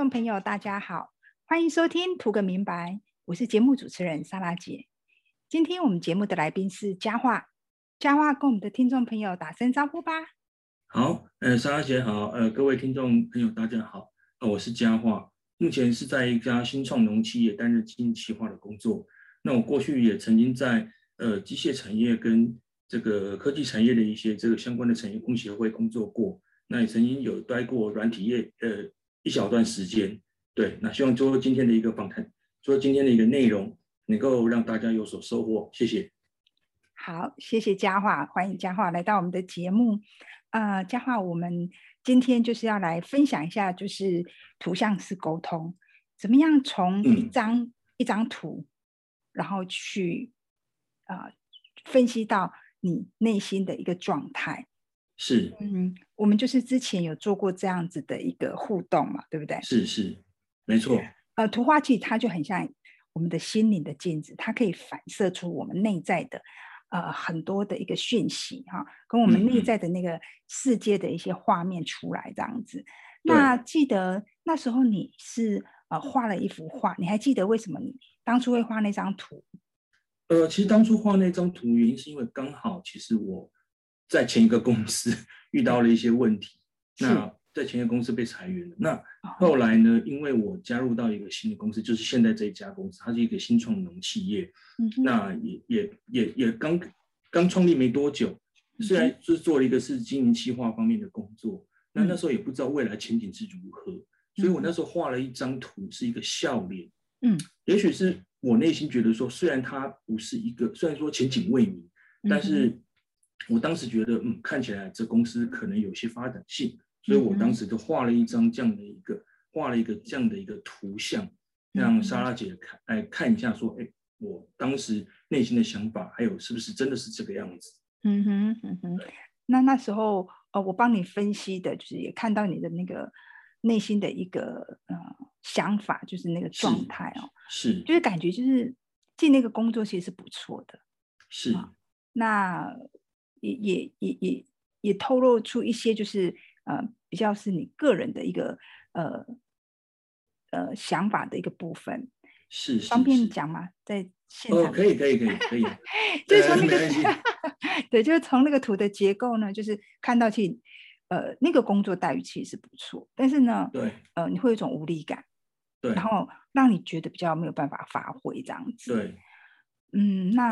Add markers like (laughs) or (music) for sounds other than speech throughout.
众朋友，大家好，欢迎收听《图个明白》，我是节目主持人莎拉姐。今天我们节目的来宾是佳话，佳话跟我们的听众朋友打声招呼吧。好，呃，莎拉姐好，呃，各位听众朋友大家好，呃，我是佳话，目前是在一家新创农企业担任经营企划的工作。那我过去也曾经在呃机械产业跟这个科技产业的一些这个相关的产业工协会工作过，那也曾经有待过软体业，呃。一小段时间，对，那希望做今天的一个访谈，做今天的一个内容，能够让大家有所收获。谢谢。好，谢谢佳桦，欢迎佳桦来到我们的节目。啊，佳桦，我们今天就是要来分享一下，就是图像式沟通，怎么样从一张一张图，然后去啊分析到你内心的一个状态。是，嗯，我们就是之前有做过这样子的一个互动嘛，对不对？是是，没错。呃，图画器它就很像我们的心灵的镜子，它可以反射出我们内在的呃很多的一个讯息哈，跟我们内在的那个世界的一些画面出来这样子。那记得那时候你是呃画了一幅画，你还记得为什么你当初会画那张图？呃，其实当初画那张图原因是因为刚好其实我。在前一个公司 (laughs) 遇到了一些问题，那在前一个公司被裁员了。那后来呢？因为我加入到一个新的公司，就是现在这一家公司，它是一个新创农企业。那也也也也刚刚创立没多久，虽然是做了一个是经营企划方面的工作，那那时候也不知道未来前景是如何，所以我那时候画了一张图，是一个笑脸。嗯，也许是我内心觉得说，虽然它不是一个，虽然说前景未明，但是。我当时觉得，嗯，看起来这公司可能有些发展性，所以我当时就画了一张这样的一个，画了一个这样的一个图像，让莎拉姐看，来看一下，说，哎，我当时内心的想法，还有是不是真的是这个样子？嗯哼，嗯哼。那那时候，呃，我帮你分析的，就是也看到你的那个内心的一个呃想法，就是那个状态哦，是，就是感觉就是进那个工作其实是不错的，是，那。也也也也也透露出一些，就是呃，比较是你个人的一个呃呃想法的一个部分，是方便讲吗？在现场可以可以可以可以，(laughs) 就是从那个 (laughs) 对，就是从那个图的结构呢，就是看到其呃那个工作待遇其实是不错，但是呢，对呃你会有一种无力感，对，然后让你觉得比较没有办法发挥这样子，对，嗯，那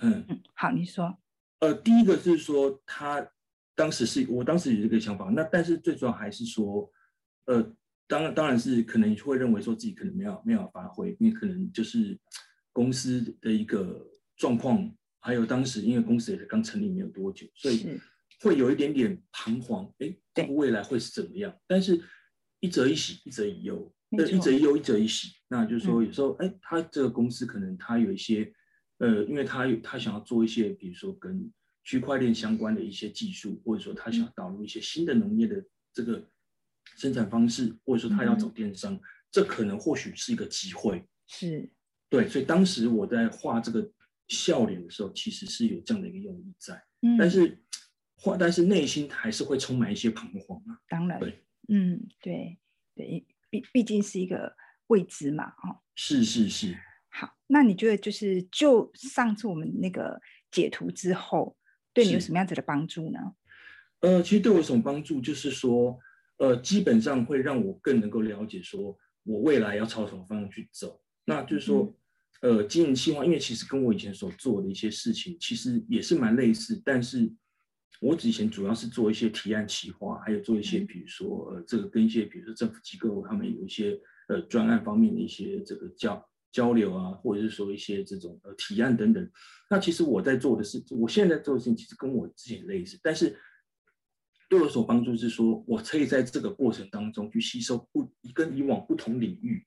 嗯。嗯好，你说。呃，第一个是说，他当时是我当时有这个想法，那但是最主要还是说，呃，当然当然是可能会认为说自己可能没有没有发挥，因为可能就是公司的一个状况，还有当时因为公司也是刚成立没有多久，所以会有一点点彷徨，哎，未来会是怎么样？但是一则一喜，一则一忧，一则一忧，一则一喜，那就是说有时候，哎，他这个公司可能他有一些。呃，因为他有他想要做一些，比如说跟区块链相关的一些技术，或者说他想导入一些新的农业的这个生产方式，或者说他要走电商，这可能或许是一个机会。是，对，所以当时我在画这个笑脸的时候，其实是有这样的一个用意在。嗯，但是画，但是内心还是会充满一些彷徨啊。当然，对，嗯，对，对，毕毕竟是一个未知嘛，哦，是是是。好，那你觉得就是就上次我们那个解图之后，对你有什么样子的帮助呢？呃，其实对我有什么帮助，就是说，呃，基本上会让我更能够了解，说我未来要朝什么方向去走。那就是说，呃，经营计划，因为其实跟我以前所做的一些事情，其实也是蛮类似，但是我以前主要是做一些提案企划，还有做一些，比如说，呃，这个跟一些，比如说政府机构，他们有一些，呃，专案方面的一些这个教。交流啊，或者是说一些这种呃提案等等，那其实我在做的事，我现在做的事情其实跟我之前类似，但是对我所帮助是说，我可以在这个过程当中去吸收不跟以往不同领域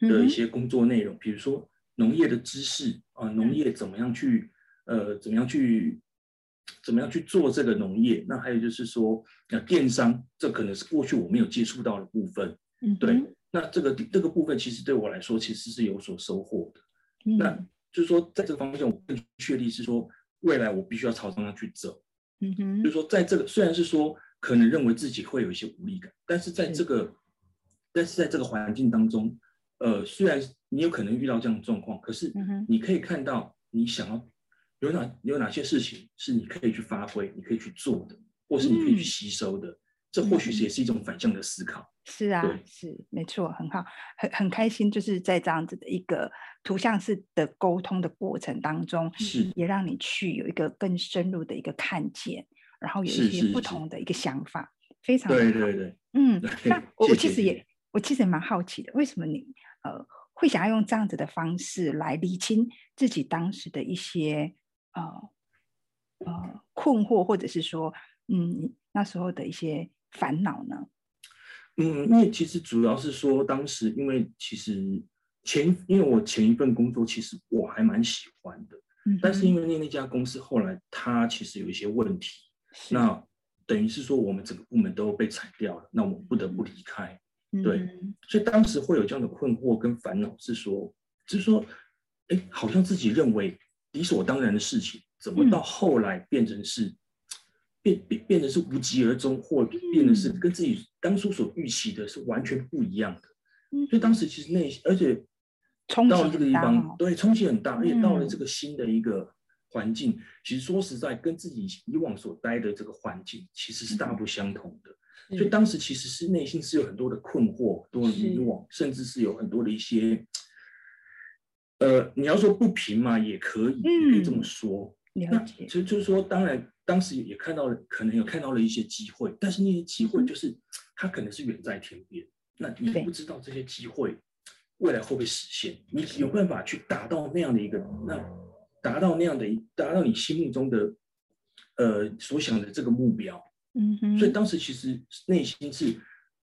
的一些工作内容，比如说农业的知识啊，农业怎么样去呃怎么样去怎么样去做这个农业，那还有就是说呃电商，这可能是过去我没有接触到的部分，嗯，对。那这个这个部分其实对我来说其实是有所收获的。那就是说，在这个方向，我更确立是说，未来我必须要朝这样去走。嗯哼，就是说，在这个虽然是说可能认为自己会有一些无力感，但是在这个但是在这个环境当中，呃，虽然你有可能遇到这样的状况，可是你可以看到你想要有哪有哪些事情是你可以去发挥、你可以去做的，或是你可以去吸收的。这或许是也是一种反向的思考。是啊，是没错，很好，很很开心，就是在这样子的一个图像式的沟通的过程当中，是也让你去有一个更深入的一个看见，然后有一些不同的一个想法，非常对对对，嗯，那我我其实也我其实也蛮好奇的，为什么你呃会想要用这样子的方式来理清自己当时的一些呃呃困惑，或者是说嗯那时候的一些。烦恼呢？嗯，因为其实主要是说，当时因为其实前，因为我前一份工作其实我还蛮喜欢的，嗯，但是因为那那家公司后来它其实有一些问题，那等于是说我们整个部门都被裁掉了，那我不得不离开，对，所以当时会有这样的困惑跟烦恼，是说，就是说，哎，好像自己认为理所当然的事情，怎么到后来变成是？变变变得是无疾而终，或变得是跟自己当初所预期的是完全不一样的。所以当时其实内，而且到了这个地方，对冲击很大，而且到了这个新的一个环境，其实说实在，跟自己以往所待的这个环境其实是大不相同的。所以当时其实是内心是有很多的困惑，多的迷惘，甚至是有很多的一些，呃，你要说不平嘛，也可以，可以这么说。那其实就是说，当然。当时也看到了，可能有看到了一些机会，但是那些机会就是它可能是远在天边，那你不知道这些机会未来会不会实现，你有办法去达到那样的一个，那达到那样的一，达到你心目中的呃所想的这个目标，嗯哼，所以当时其实内心是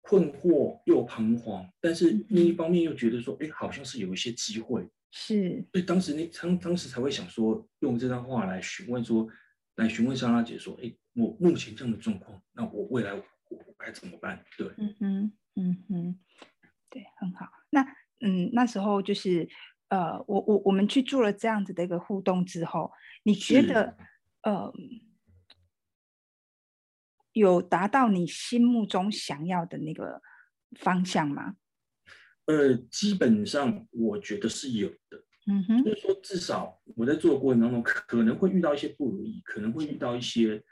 困惑又彷徨，但是另一方面又觉得说，哎，好像是有一些机会，是，所以当时那当当时才会想说，用这段话来询问说。来询问莎拉姐说：“哎，我目前这样的状况，那我未来我该怎么办？”对，嗯哼，嗯哼，对，很好。那嗯，那时候就是呃，我我我们去做了这样子的一个互动之后，你觉得呃，有达到你心目中想要的那个方向吗？呃，基本上我觉得是有的。嗯哼，就是说，至少我在做的过程当中，可能会遇到一些不如意，可能会遇到一些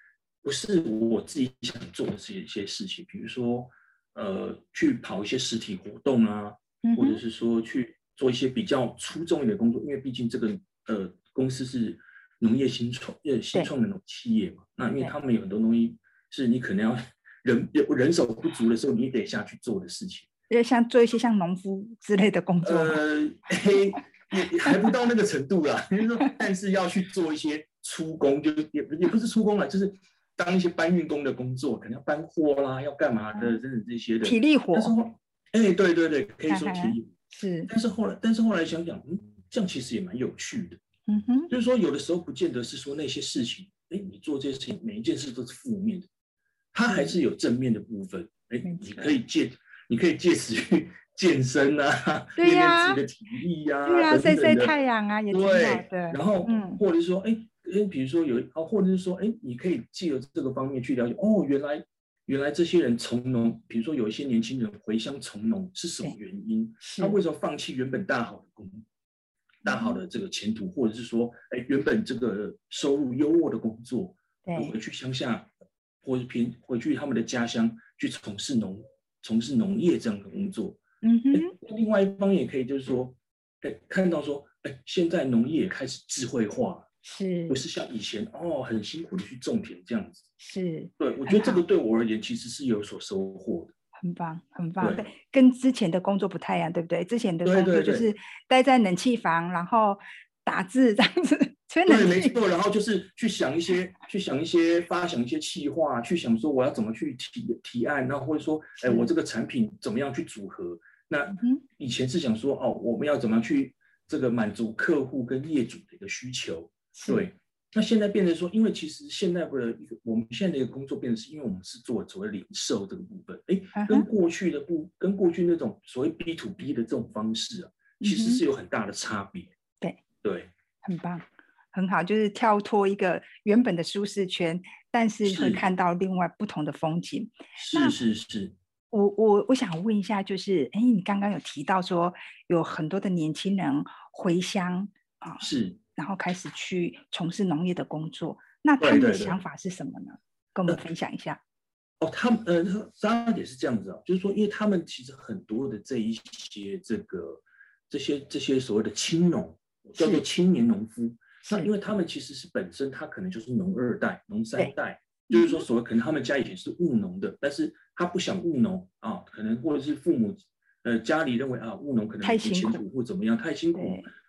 不是我自己想做的这些一些事情，比如说，呃，去跑一些实体活动啊，或者是说去做一些比较出众一点的工作，因为毕竟这个呃公司是农业新创呃新创的那种企业嘛，那因为他们有很多东西是你可能要人人手不足的时候，你得下去做的事情，要像做一些像农夫之类的工作，呃。(laughs) 也也还不到那个程度啦，(laughs) 就是说，但是要去做一些出工，就也也不是出工了，就是当一些搬运工的工作，可能要搬货啦，要干嘛的，等等这些的体力活。但是后，哎，对对对，可以说体力是。但是后来，但是后来想想，嗯，这样其实也蛮有趣的。嗯哼，就是说，有的时候不见得是说那些事情，哎，你做这些事情，每一件事都是负面的，它还是有正面的部分。哎，你可以借，你可以借此去。健身啊，练练自己的体力呀，对啊，晒晒太阳啊，也挺好的。然后，嗯，或者是说，哎，哎，比如说有，哦，或者是说，哎，你可以借由这个方面去了解，哦，原来，原来这些人从农，比如说有一些年轻人回乡从农是什么原因？他为什么放弃原本大好的工，大好的这个前途，或者是说，哎，原本这个收入优渥的工作，回去乡下，或者偏回去他们的家乡去从事农，从事农业这样的工作。嗯哼，另外一方也可以，就是说，哎，看到说，哎，现在农业也开始智慧化，是，不是像以前哦，很辛苦的去种田这样子，是，对，我觉得这个对我而言其实是有所收获的，很棒，很棒，对，跟之前的工作不太一样，对不对？之前的工作就是待在冷气房，然后打字这样子，对，没错，然后就是去想一些，去想一些，发想一些企划，去想说我要怎么去提提案，然后或者说，哎，我这个产品怎么样去组合。那以前是想说哦，我们要怎么样去这个满足客户跟业主的一个需求？对。那现在变成说，因为其实现在的一个我们现在的一个工作变成是，因为我们是做所谓零售这个部分，哎，跟过去的不跟过去那种所谓 B to B 的这种方式啊，其实是有很大的差别。对对，很棒，很好，就是跳脱一个原本的舒适圈，但是会看到另外不同的风景。是是是。我我我想问一下，就是哎，你刚刚有提到说有很多的年轻人回乡啊，是，然后开始去从事农业的工作，那他们的想法是什么呢？跟我们分享一下。哦，他们呃，张也是这样子啊，就是说，因为他们其实很多的这一些这个这些这些所谓的青农，叫做青年农夫，那因为他们其实是本身他可能就是农二代、农三代，就是说所谓可能他们家以前是务农的，但是他不想务农啊，可能或者是父母呃家里认为啊务农可能不前途或怎么样太辛苦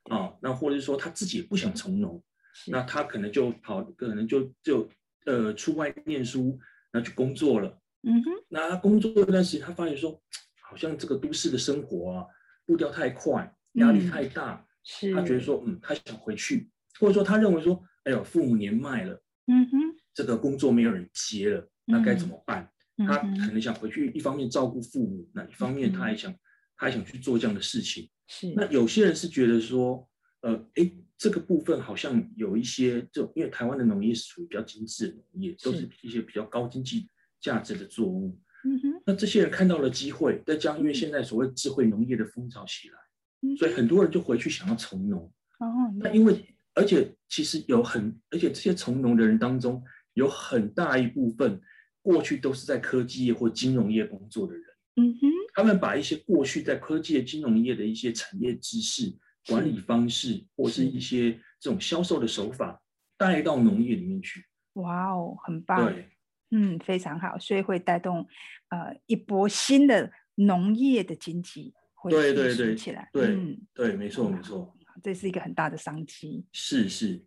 啊，那或者是说他自己也不想从农，那他可能就跑，可能就就呃出外念书。然后去工作了，嗯哼，那他工作一段时间，他发现说，好像这个都市的生活啊，步调太快，压力太大，是，他觉得说，嗯，他想回去，或者说他认为说，哎呦，父母年迈了，嗯哼，这个工作没有人接了，那该怎么办？他可能想回去，一方面照顾父母，那一方面他还想，他还想去做这样的事情。是，那有些人是觉得说，呃，哎。这个部分好像有一些，就因为台湾的农业是属于比较精致的农业，都是一些比较高经济价值的作物。嗯哼。那这些人看到了机会，再加上因为现在所谓智慧农业的风潮起来，所以很多人就回去想要从农。哦。那因为而且其实有很，而且这些从农的人当中，有很大一部分过去都是在科技业或金融业工作的人。嗯哼。他们把一些过去在科技业、金融业的一些产业知识。管理方式或是一些这种销售的手法带到农业里面去，哇哦，很棒，对，嗯，非常好，所以会带动呃一波新的农业的经济会对对起来，对对，没错没错，这是一个很大的商机，是是，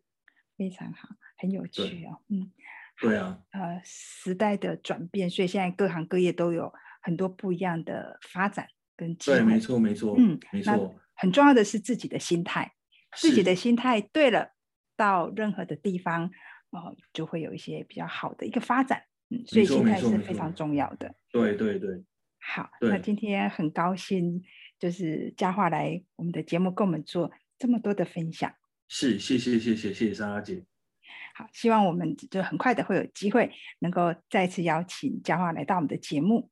非常好，很有趣哦，嗯，对啊，呃，时代的转变，所以现在各行各业都有很多不一样的发展跟机会，对，没错没错，嗯，没错。很重要的是自己的心态，自己的心态对了，到任何的地方，哦，就会有一些比较好的一个发展。嗯，所以心态是非常重要的。对对对。好，那今天很高兴，就是佳话来我们的节目，跟我们做这么多的分享。是，谢谢谢谢谢谢莎拉姐。好，希望我们就很快的会有机会，能够再次邀请佳话来到我们的节目。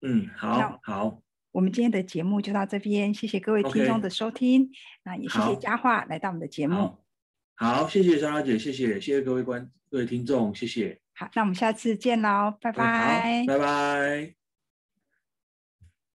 嗯，好，好。我们今天的节目就到这边，谢谢各位听众的收听。那也谢谢佳话来到我们的节目。好，谢谢莎拉姐，谢谢，谢谢各位观各位听众，谢谢。好，那我们下次见喽，拜拜，拜拜。